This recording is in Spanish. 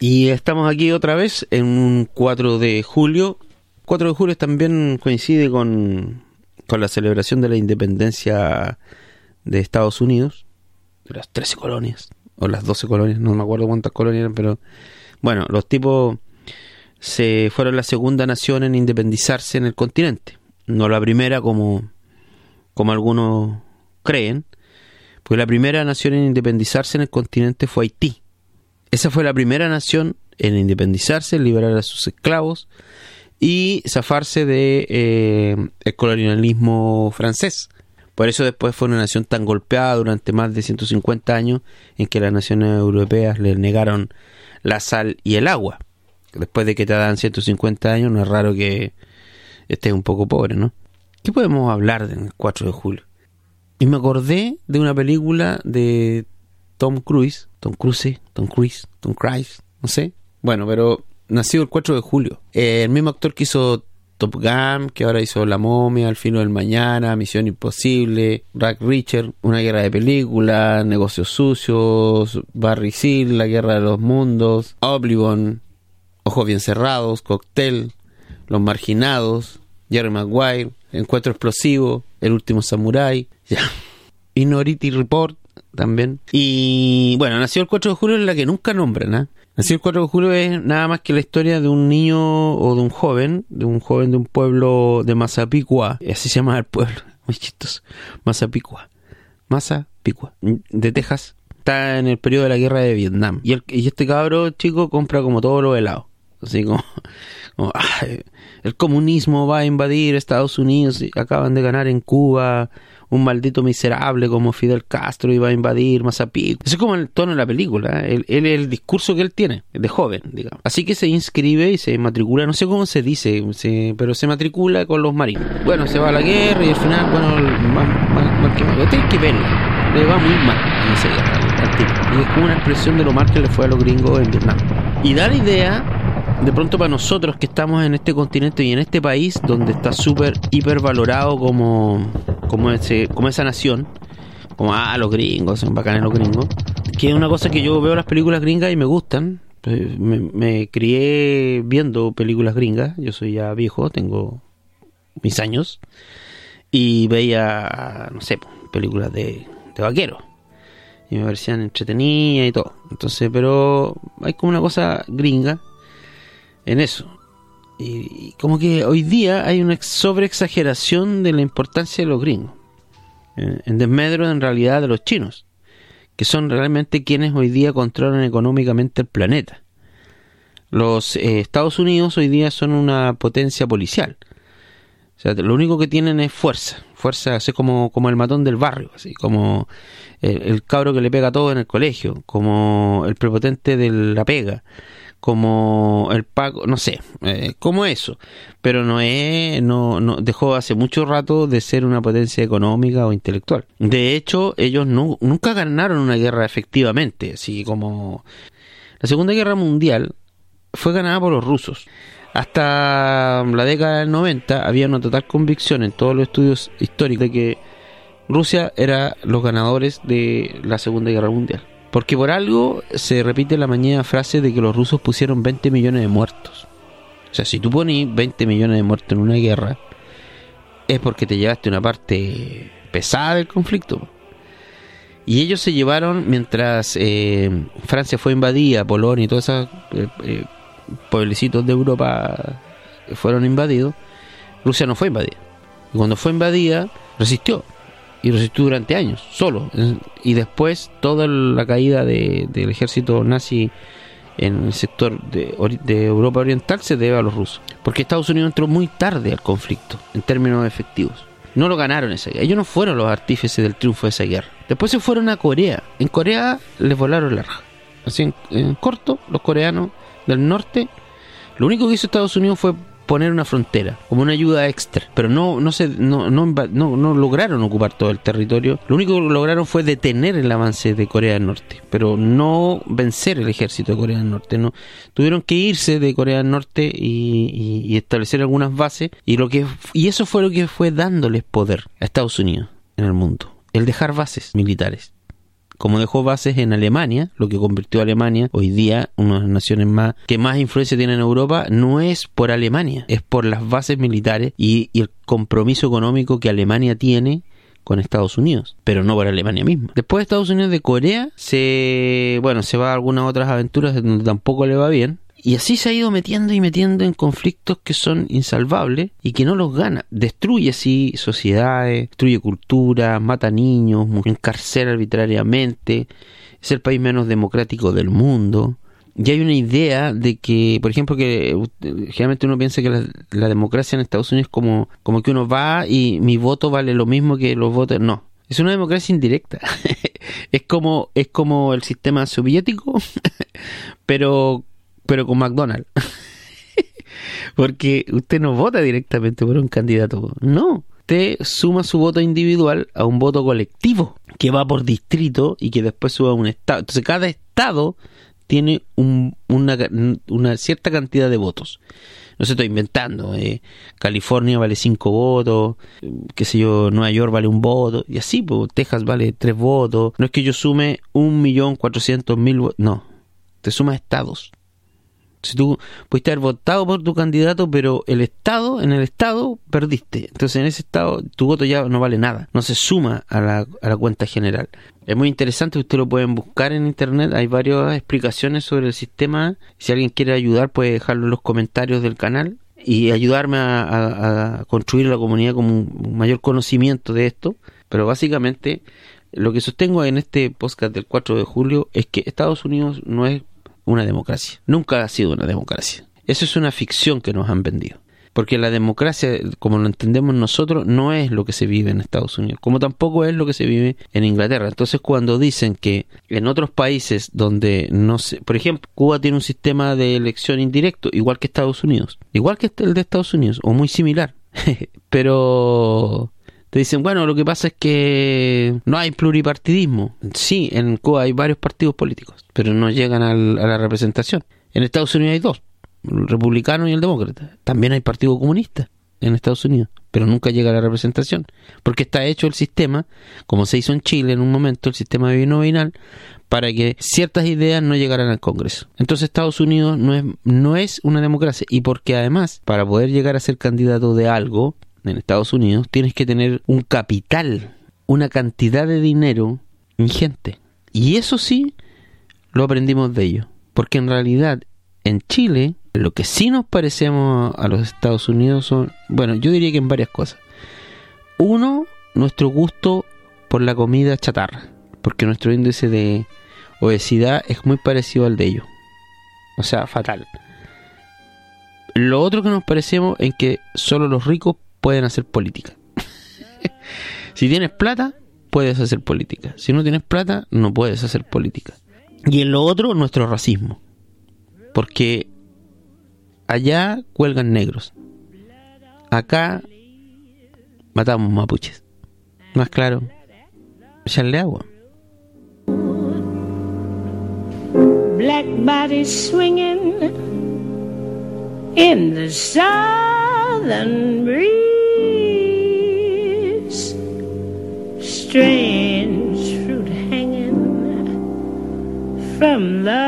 Y estamos aquí otra vez en un 4 de julio. 4 de julio también coincide con, con la celebración de la independencia de Estados Unidos, de las 13 colonias, o las 12 colonias, no me acuerdo cuántas colonias eran, pero bueno, los tipos se fueron la segunda nación en independizarse en el continente. No la primera como, como algunos creen, porque la primera nación en independizarse en el continente fue Haití. Esa fue la primera nación en independizarse, liberar a sus esclavos y zafarse de eh, colonialismo francés. Por eso después fue una nación tan golpeada durante más de 150 años en que las naciones europeas le negaron la sal y el agua. Después de que te dan 150 años, no es raro que estés un poco pobre, ¿no? ¿Qué podemos hablar del 4 de julio? Y me acordé de una película de Tom Cruise, Tom Cruise, Tom Cruise, Tom Cruise, no sé. Bueno, pero nació el 4 de julio. El mismo actor que hizo Top Gun, que ahora hizo La momia, Al fino del mañana, Misión imposible, Rack Richard, Una guerra de películas, Negocios sucios, Barry Seal, La guerra de los mundos, Oblivion, Ojos bien cerrados, Cocktail, Los marginados, Jerry Maguire, Encuentro explosivo, El último samurai, ya. Minority Report también. Y bueno, nació el 4 de julio en la que nunca nombran, ¿ah? Nació el 4 de julio es nada más que la historia de un niño o de un joven, de un joven de un pueblo de Mazapicua, así se llama el pueblo, muy chistoso, Mazapicua, Mazapicua, de Texas, está en el periodo de la guerra de Vietnam. Y, el, y este cabro chico compra como todos los helados, así como, el comunismo va a invadir Estados Unidos, y acaban de ganar en Cuba, un maldito miserable como Fidel Castro iba a invadir Mazapico. Eso es como el tono de la película, ¿eh? el, el, discurso que él tiene, de joven, digamos. Así que se inscribe y se matricula, no sé cómo se dice, pero se matricula con los marinos. Bueno, se va a la guerra y al final, bueno, mal, que mal. Tiene que verlo, le va muy mal en esa guerra Y es como una expresión de lo mal que le fue a los gringos en Vietnam. Y da la idea de pronto para nosotros que estamos en este continente y en este país donde está súper hiper valorado como como ese como esa nación como ah los gringos son bacanes los gringos que es una cosa que yo veo las películas gringas y me gustan. Pues, me, crié viendo películas gringas. Yo soy ya viejo tengo mis años. Y veía no sé películas de, de vaqueros. Y me parecían entretenidas y todo. Entonces pero hay como una cosa gringa en eso. Y, como que hoy día hay una sobreexageración de la importancia de los gringos, en, desmedro en realidad de los chinos, que son realmente quienes hoy día controlan económicamente el planeta. Los eh, Estados Unidos hoy día son una potencia policial. O sea, lo único que tienen es fuerza. Fuerza así como, como el matón del barrio, así como el, el cabro que le pega todo en el colegio, como el prepotente de la pega como el pago, no sé, eh, como eso, pero no es, no, dejó hace mucho rato de ser una potencia económica o intelectual. De hecho, ellos no, nunca ganaron una guerra efectivamente, así como la Segunda Guerra Mundial fue ganada por los rusos. Hasta la década del 90 había una total convicción en todos los estudios históricos de que Rusia era los ganadores de la Segunda Guerra Mundial. Porque por algo se repite la mañana frase de que los rusos pusieron 20 millones de muertos. O sea, si tú pones 20 millones de muertos en una guerra, es porque te llevaste una parte pesada del conflicto. Y ellos se llevaron, mientras eh, Francia fue invadida, Polonia y todos esos eh, eh, pueblecitos de Europa fueron invadidos, Rusia no fue invadida. Y cuando fue invadida, resistió y resistió durante años, solo. Y después toda la caída de, del ejército nazi en el sector de, de, Europa Oriental se debe a los rusos. Porque Estados Unidos entró muy tarde al conflicto, en términos efectivos. No lo ganaron esa guerra. Ellos no fueron los artífices del triunfo de esa guerra. Después se fueron a Corea. En Corea les volaron la raja. Así en corto, los coreanos del norte, lo único que hizo Estados Unidos fue poner una frontera como una ayuda extra, pero no no se no, no, no, lograron ocupar todo el territorio. Lo único que lograron fue detener el avance de Corea del Norte, pero no vencer el ejército de Corea del Norte. No tuvieron que irse de Corea del Norte y, y establecer algunas bases y lo que y eso fue lo que fue dándoles poder a Estados Unidos en el mundo, el dejar bases militares como dejó bases en Alemania, lo que convirtió a Alemania hoy día una de las naciones más que más influencia tiene en Europa, no es por Alemania, es por las bases militares y, el compromiso económico que Alemania tiene con Estados Unidos, pero no por Alemania misma. Después de Estados Unidos de Corea, se bueno, se va a algunas otras aventuras donde tampoco le va bien, y así se ha ido metiendo y metiendo en conflictos que son insalvables y que no los gana. Destruye así sociedades, destruye cultura, mata niños, encarcela arbitrariamente. Es el país menos democrático del mundo. Y hay una idea de que, por ejemplo, que generalmente uno piensa que la, democracia en Estados Unidos es como, como que uno va y mi voto vale lo mismo que los votos. No, es una democracia indirecta. es como es como el sistema soviético, pero pero con McDonald's. Porque usted no vota directamente por un candidato. No. Usted suma su voto individual a un voto colectivo que va por distrito y que después suba a un estado. Entonces cada estado tiene un, una, cierta cantidad de votos. No se estoy inventando. Eh. California vale cinco votos, qué sé yo, Nueva York vale un voto, y así, Texas vale tres votos. No es que yo sume un millón cuatrocientos mil votos, no. Te suma estados. Si tú pudiste haber votado por tu candidato, pero el Estado, en el Estado, perdiste. Entonces en ese Estado tu voto ya no vale nada, no se suma a la, a la cuenta general. Es muy interesante, ustedes lo pueden buscar en internet, hay varias explicaciones sobre el sistema. Si alguien quiere ayudar, puede dejarlo en los comentarios del canal y ayudarme a, a construir la comunidad con un mayor conocimiento de esto. Pero básicamente lo que sostengo en este podcast del 4 de julio es que Estados Unidos no es una democracia. Nunca ha sido una democracia. Eso es una ficción que nos han vendido. Porque la democracia, como lo entendemos nosotros, no es lo que se vive en Estados Unidos, como tampoco es lo que se vive en Inglaterra. Entonces, cuando dicen que en otros países donde no se, por ejemplo, Cuba tiene un sistema de elección indirecto, igual que Estados Unidos, igual que el de Estados Unidos, o muy similar, pero te dicen, bueno, lo que pasa es que no hay pluripartidismo. Sí, en Cuba hay varios partidos políticos, pero no llegan a la representación. En Estados Unidos hay dos, el republicano y el demócrata. También hay partido comunista en Estados Unidos, pero nunca llega a la representación, porque está hecho el sistema, como se hizo en Chile en un momento, el sistema binominal, para que ciertas ideas no llegaran al Congreso. Entonces Estados Unidos no es, no es una democracia y porque además, para poder llegar a ser candidato de algo, en Estados Unidos, tienes que tener un capital, una cantidad de dinero ingente. Y eso sí, lo aprendimos de ellos. Porque en realidad, en Chile, lo que sí nos parecemos a los Estados Unidos son, bueno, yo diría que en varias cosas. Uno, nuestro gusto por la comida chatarra. Porque nuestro índice de obesidad es muy parecido al de ellos. O sea, fatal. Lo otro que nos parecemos es que solo los ricos pueden hacer política. si tienes plata, puedes hacer política. Si no tienes plata, no puedes hacer política. Y en lo otro, nuestro racismo. Porque allá cuelgan negros. Acá matamos mapuches. Más claro, echarle agua. Black body swinging in the southern breeze. From the